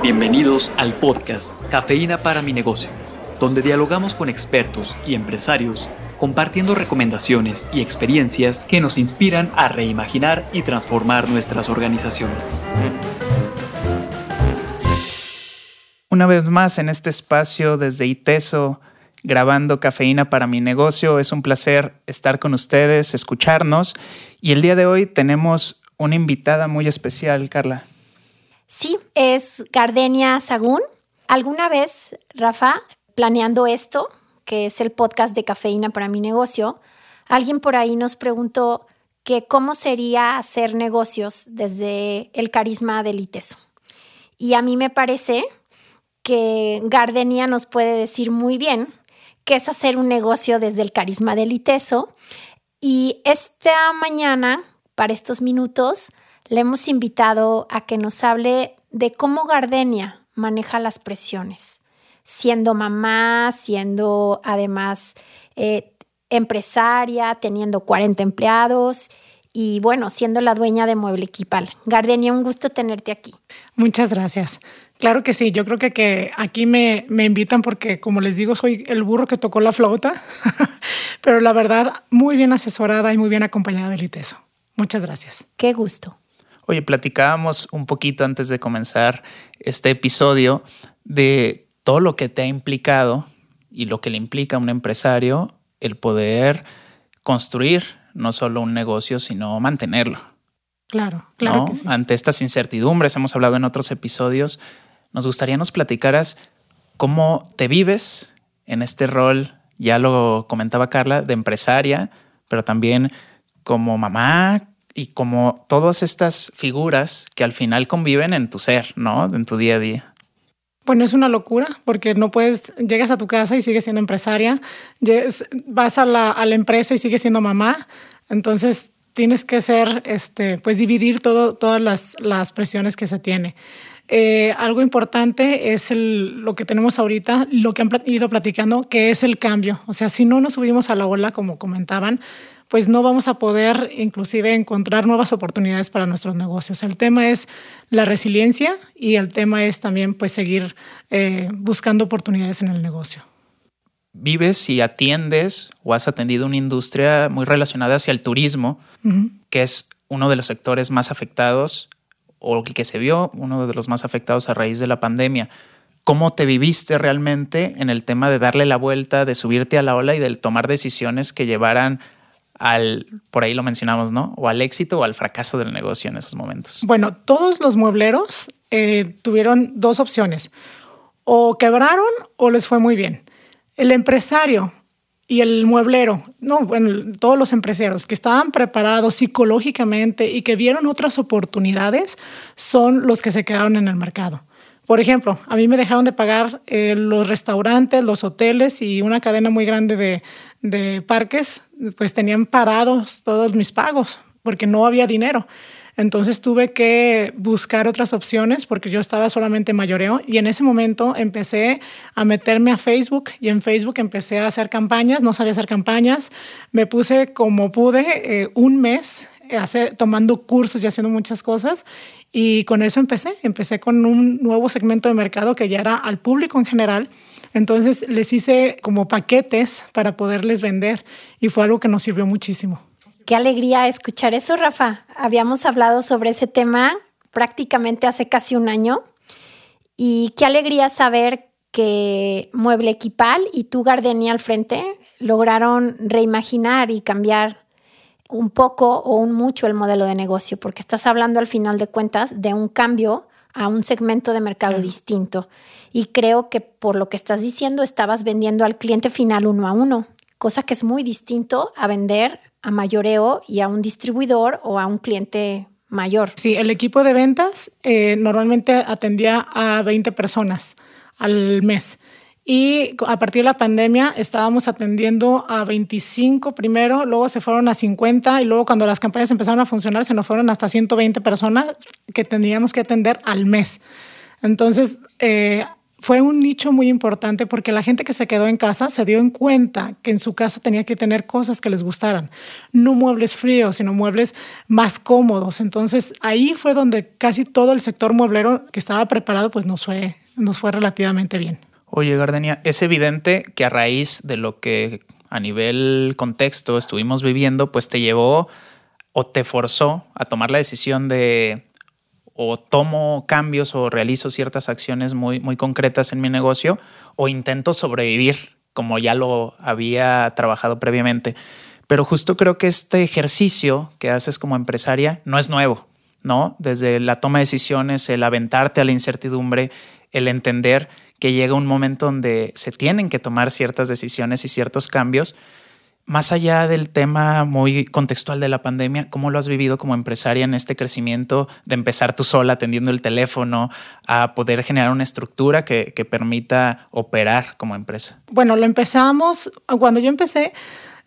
Bienvenidos al podcast Cafeína para mi negocio, donde dialogamos con expertos y empresarios compartiendo recomendaciones y experiencias que nos inspiran a reimaginar y transformar nuestras organizaciones. Una vez más en este espacio desde ITESO, grabando Cafeína para mi negocio, es un placer estar con ustedes, escucharnos y el día de hoy tenemos una invitada muy especial, Carla. Sí, es Gardenia Sagún. ¿Alguna vez, Rafa, planeando esto, que es el podcast de cafeína para mi negocio, alguien por ahí nos preguntó que cómo sería hacer negocios desde el carisma del ITESO. Y a mí me parece que Gardenia nos puede decir muy bien qué es hacer un negocio desde el carisma del ITESO. Y esta mañana, para estos minutos, le hemos invitado a que nos hable de cómo Gardenia maneja las presiones, siendo mamá, siendo además eh, empresaria, teniendo 40 empleados y bueno, siendo la dueña de Mueble Equipal. Gardenia, un gusto tenerte aquí. Muchas gracias. Claro que sí, yo creo que, que aquí me, me, invitan porque, como les digo, soy el burro que tocó la flauta, pero la verdad, muy bien asesorada y muy bien acompañada del ITESO. Muchas gracias. Qué gusto. Oye, platicábamos un poquito antes de comenzar este episodio de todo lo que te ha implicado y lo que le implica a un empresario el poder construir no solo un negocio, sino mantenerlo. Claro, claro que sí. Ante estas incertidumbres, hemos hablado en otros episodios, nos gustaría nos platicaras cómo te vives en este rol, ya lo comentaba Carla, de empresaria, pero también como mamá, y como todas estas figuras que al final conviven en tu ser, ¿no? En tu día a día. Bueno, es una locura porque no puedes, llegas a tu casa y sigues siendo empresaria, vas a la, a la empresa y sigues siendo mamá, entonces tienes que ser, este, pues dividir todo, todas las, las presiones que se tiene. Eh, algo importante es el, lo que tenemos ahorita, lo que han ido platicando, que es el cambio. O sea, si no nos subimos a la ola, como comentaban, pues no vamos a poder inclusive encontrar nuevas oportunidades para nuestros negocios. El tema es la resiliencia y el tema es también pues seguir eh, buscando oportunidades en el negocio. Vives y atiendes o has atendido una industria muy relacionada hacia el turismo, que es uno de los sectores más afectados o que se vio uno de los más afectados a raíz de la pandemia. ¿Cómo te viviste realmente en el tema de darle la vuelta, de subirte a la ola y de tomar decisiones que llevaran al, por ahí lo mencionamos, ¿no? O al éxito o al fracaso del negocio en esos momentos? Bueno, todos los muebleros eh, tuvieron dos opciones. O quebraron o les fue muy bien. El empresario y el mueblero, no, bueno, todos los empresarios que estaban preparados psicológicamente y que vieron otras oportunidades son los que se quedaron en el mercado. Por ejemplo, a mí me dejaron de pagar eh, los restaurantes, los hoteles y una cadena muy grande de, parques, pues tenían parados todos mis pagos porque no había dinero. Entonces tuve que buscar otras opciones porque yo estaba solamente mayoreo y en ese momento empecé a meterme a Facebook y en Facebook empecé a hacer campañas, no sabía hacer campañas, me puse como pude eh, un mes tomando cursos y haciendo muchas cosas. Y con eso empecé. Empecé con un nuevo segmento de mercado que ya era al público en general. Entonces les hice como paquetes para poderles vender y fue algo que nos sirvió muchísimo. Qué alegría escuchar eso, Rafa. Habíamos hablado sobre ese tema prácticamente hace casi un año y qué alegría saber que Mueble Equipal y tú, Gardenia, al frente, lograron reimaginar y cambiar un poco o un mucho el modelo de negocio, porque estás hablando al final de cuentas de un cambio a un segmento de mercado distinto. Y creo que por lo que estás diciendo, estabas vendiendo al cliente final uno a uno, cosa que es muy distinto a vender a mayoreo y a un distribuidor o a un cliente mayor. Sí, el equipo de ventas eh, normalmente atendía a 20 personas al mes. Y a partir de la pandemia estábamos atendiendo a 25 primero, luego se fueron a 50 y luego cuando las campañas empezaron a funcionar se nos fueron hasta 120 personas que tendríamos que atender al mes. Entonces, eh, fue un nicho muy importante porque la gente que se quedó en casa se dio en cuenta que en su casa tenía que tener cosas que les gustaran, no muebles fríos, sino muebles más cómodos. Entonces ahí fue donde casi todo el sector mueblero que estaba preparado pues nos fue, nos fue relativamente bien. Oye, Gardenia, es evidente que a raíz de lo que a nivel contexto estuvimos viviendo, pues te llevó o te forzó a tomar la decisión de o tomo cambios o realizo ciertas acciones muy, muy concretas en mi negocio o intento sobrevivir como ya lo había trabajado previamente. Pero justo creo que este ejercicio que haces como empresaria no es nuevo, ¿no? Desde la toma de decisiones, el aventarte a la incertidumbre, el entender que llega un momento donde se tienen que tomar ciertas decisiones y ciertos cambios más allá del tema muy contextual de la pandemia, ¿cómo lo has vivido como empresaria en este crecimiento de empezar tú sola atendiendo el teléfono a poder generar una estructura que, permita operar como empresa? Bueno, lo empezamos, cuando yo empecé,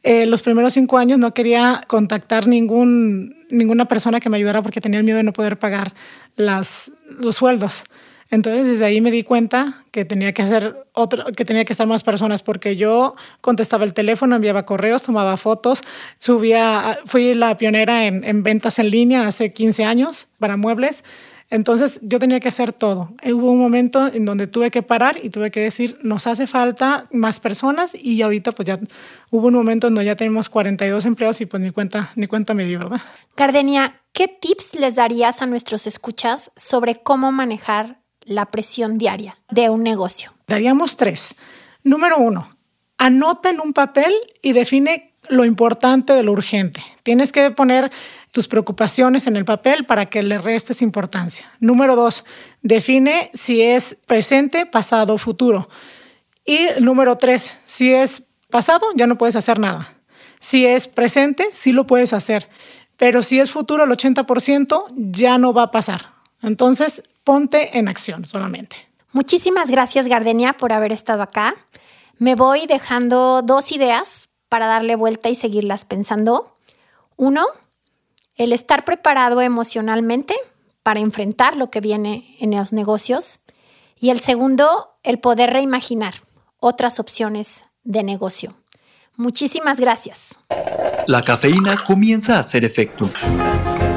eh, los primeros cinco años no quería contactar ningún, ninguna persona que me ayudara porque tenía el miedo de no poder pagar los sueldos. Entonces desde ahí me di cuenta que tenía que hacer que tenía que estar más personas porque yo contestaba el teléfono, enviaba correos, tomaba fotos, subía, fui la pionera en, en ventas en línea hace 15 años para muebles. Entonces yo tenía que hacer todo. Hubo un momento en donde tuve que parar y tuve que decir, nos hace falta más personas y ahorita pues ya hubo un momento en donde ya tenemos 42 empleados y pues ni cuenta, ni cuenta me di, ¿verdad? Cardenia, ¿qué tips les darías a nuestros escuchas sobre cómo manejar la presión diaria de un negocio? Daríamos tres. Número uno, anota en un papel y define lo importante de lo urgente. Tienes que poner tus preocupaciones en el papel para que le restes importancia. Número dos, define si es presente, pasado futuro. Y número tres, si es pasado, ya no puedes hacer nada. Si es presente, sí lo puedes hacer. Pero si es futuro, el 80% ya no va a pasar. Entonces, ponte en acción solamente. Muchísimas gracias, Gardenia, por haber estado acá. Me voy dejando dos ideas para darle vuelta y seguirlas pensando. Uno, el estar preparado emocionalmente para enfrentar lo que viene en los negocios. Y el segundo, el poder reimaginar otras opciones de negocio. Muchísimas gracias. La cafeína comienza a hacer efecto.